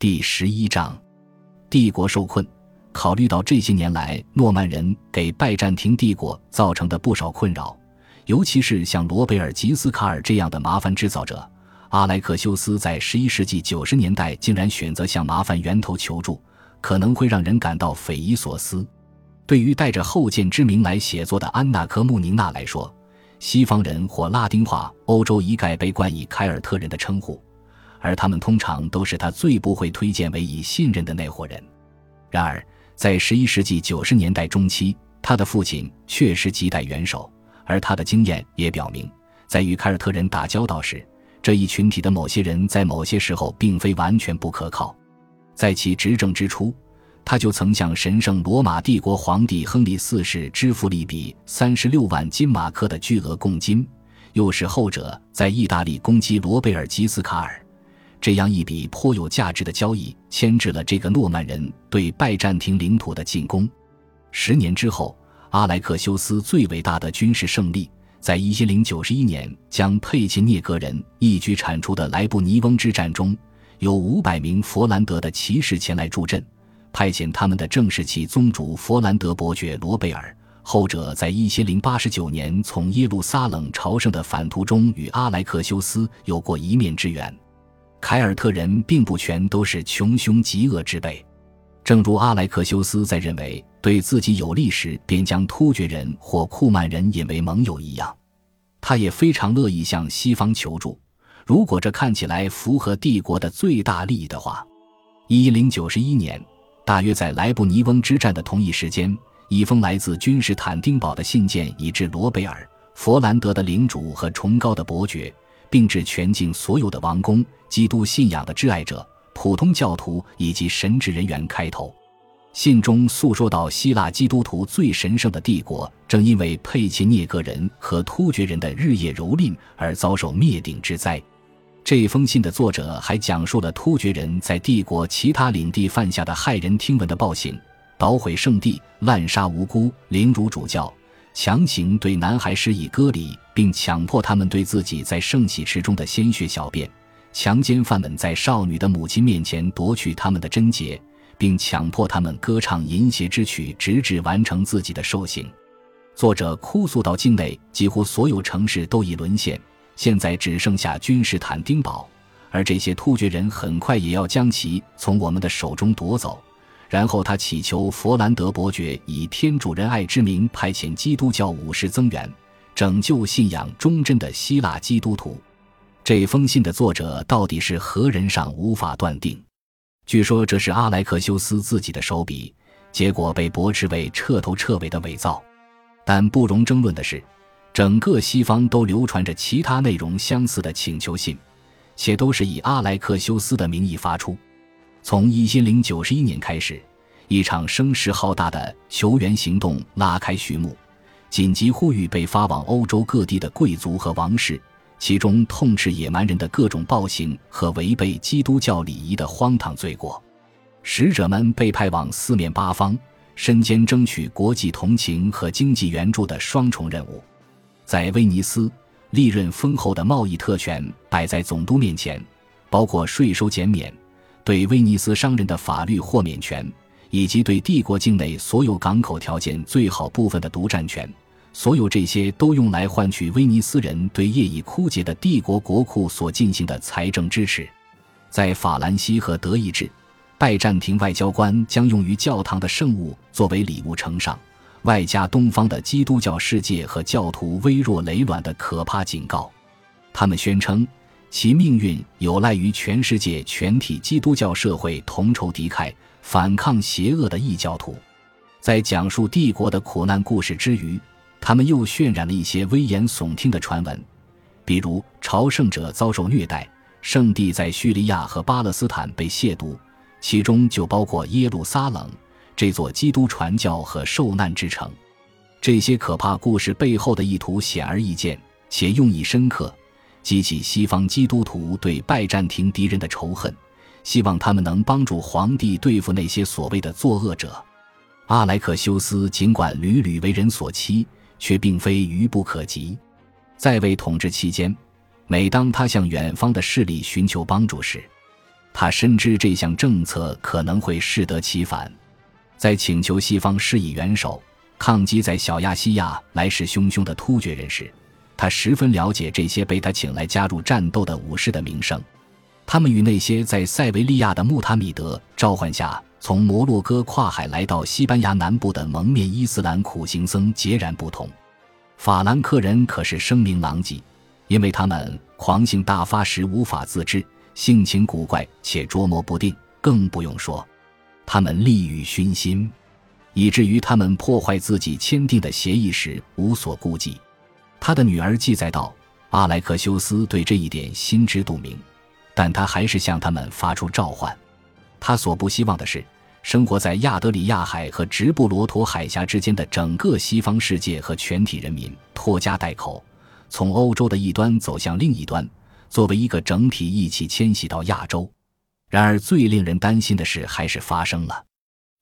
第十一章，帝国受困。考虑到这些年来诺曼人给拜占庭帝国造成的不少困扰，尤其是像罗贝尔·吉斯卡尔这样的麻烦制造者，阿莱克修斯在十一世纪九十年代竟然选择向麻烦源头求助，可能会让人感到匪夷所思。对于带着后见之明来写作的安娜·科穆宁娜来说，西方人或拉丁化欧洲一概被冠以凯尔特人的称呼。而他们通常都是他最不会推荐为以信任的那伙人。然而，在十一世纪九十年代中期，他的父亲确实亟待元首，而他的经验也表明，在与凯尔特人打交道时，这一群体的某些人在某些时候并非完全不可靠。在其执政之初，他就曾向神圣罗马帝国皇帝亨利四世支付了一笔三十六万金马克的巨额贡金，又使后者在意大利攻击罗贝尔吉斯卡尔。这样一笔颇有价值的交易，牵制了这个诺曼人对拜占庭领土的进攻。十年之后，阿莱克修斯最伟大的军事胜利，在一千零九十一年将佩切涅格人一举铲除的莱布尼翁之战中，有五百名佛兰德的骑士前来助阵，派遣他们的正是其宗主佛兰德伯爵罗贝尔。后者在一千零八十九年从耶路撒冷朝圣的返途中，与阿莱克修斯有过一面之缘。凯尔特人并不全都是穷凶极恶之辈，正如阿莱克修斯在认为对自己有利时便将突厥人或库曼人引为盟友一样，他也非常乐意向西方求助，如果这看起来符合帝国的最大利益的话。一零九十一年，大约在莱布尼翁之战的同一时间，一封来自君士坦丁堡的信件已至罗贝尔、佛兰德的领主和崇高的伯爵。并致全境所有的王公、基督信仰的挚爱者、普通教徒以及神职人员开头。信中诉说到，希腊基督徒最神圣的帝国正因为佩切涅格人和突厥人的日夜蹂躏而遭受灭顶之灾。这封信的作者还讲述了突厥人在帝国其他领地犯下的骇人听闻的暴行：捣毁圣地、滥杀无辜、凌辱主教。强行对男孩施以割礼，并强迫他们对自己在圣洗池中的鲜血小便；强奸犯们在少女的母亲面前夺取他们的贞洁，并强迫他们歌唱淫邪之曲，直至完成自己的受刑。作者哭诉到：境内几乎所有城市都已沦陷，现在只剩下君士坦丁堡，而这些突厥人很快也要将其从我们的手中夺走。然后他祈求佛兰德伯爵以天主仁爱之名派遣基督教武士增援，拯救信仰忠贞的希腊基督徒。这封信的作者到底是何人尚无法断定。据说这是阿莱克修斯自己的手笔，结果被驳斥为彻头彻尾的伪造。但不容争论的是，整个西方都流传着其他内容相似的请求信，且都是以阿莱克修斯的名义发出。从一千零九十一年开始，一场声势浩大的求援行动拉开序幕。紧急呼吁被发往欧洲各地的贵族和王室，其中痛斥野蛮人的各种暴行和违背基督教礼仪的荒唐罪过。使者们被派往四面八方，身兼争取国际同情和经济援助的双重任务。在威尼斯，利润丰厚的贸易特权摆在总督面前，包括税收减免。对威尼斯商人的法律豁免权，以及对帝国境内所有港口条件最好部分的独占权，所有这些都用来换取威尼斯人对业已枯竭的帝国国库所进行的财政支持。在法兰西和德意志，拜占庭外交官将用于教堂的圣物作为礼物呈上，外加东方的基督教世界和教徒微弱雷卵的可怕警告。他们宣称。其命运有赖于全世界全体基督教社会同仇敌忾、反抗邪恶的异教徒。在讲述帝国的苦难故事之余，他们又渲染了一些危言耸听的传闻，比如朝圣者遭受虐待，圣地在叙利亚和巴勒斯坦被亵渎，其中就包括耶路撒冷这座基督传教和受难之城。这些可怕故事背后的意图显而易见，且用意深刻。激起西方基督徒对拜占庭敌人的仇恨，希望他们能帮助皇帝对付那些所谓的作恶者。阿莱克修斯尽管屡屡为人所欺，却并非愚不可及。在位统治期间，每当他向远方的势力寻求帮助时，他深知这项政策可能会适得其反，在请求西方施以援手，抗击在小亚细亚来势汹汹的突厥人时，他十分了解这些被他请来加入战斗的武士的名声。他们与那些在塞维利亚的穆塔米德召唤下从摩洛哥跨海来到西班牙南部的蒙面伊斯兰苦行僧截然不同。法兰克人可是声名狼藉，因为他们狂性大发时无法自制。性情古怪且捉摸不定，更不用说，他们利欲熏心，以至于他们破坏自己签订的协议时无所顾忌。他的女儿记载道：“阿莱克修斯对这一点心知肚明，但他还是向他们发出召唤。他所不希望的是，生活在亚德里亚海和直布罗陀海峡之间的整个西方世界和全体人民拖家带口，从欧洲的一端走向另一端。”作为一个整体一起迁徙到亚洲，然而最令人担心的事还是发生了。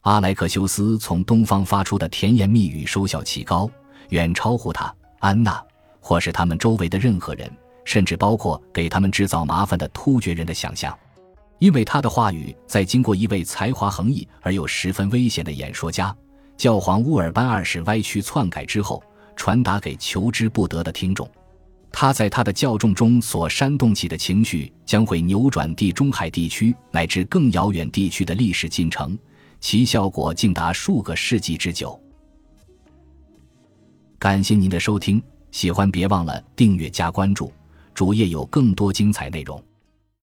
阿莱克修斯从东方发出的甜言蜜语收效奇高，远超乎他、安娜或是他们周围的任何人，甚至包括给他们制造麻烦的突厥人的想象。因为他的话语在经过一位才华横溢而又十分危险的演说家教皇乌尔班二世歪曲篡改之后，传达给求之不得的听众。他在他的教众中所煽动起的情绪，将会扭转地中海地区乃至更遥远地区的历史进程，其效果竟达数个世纪之久。感谢您的收听，喜欢别忘了订阅加关注，主页有更多精彩内容。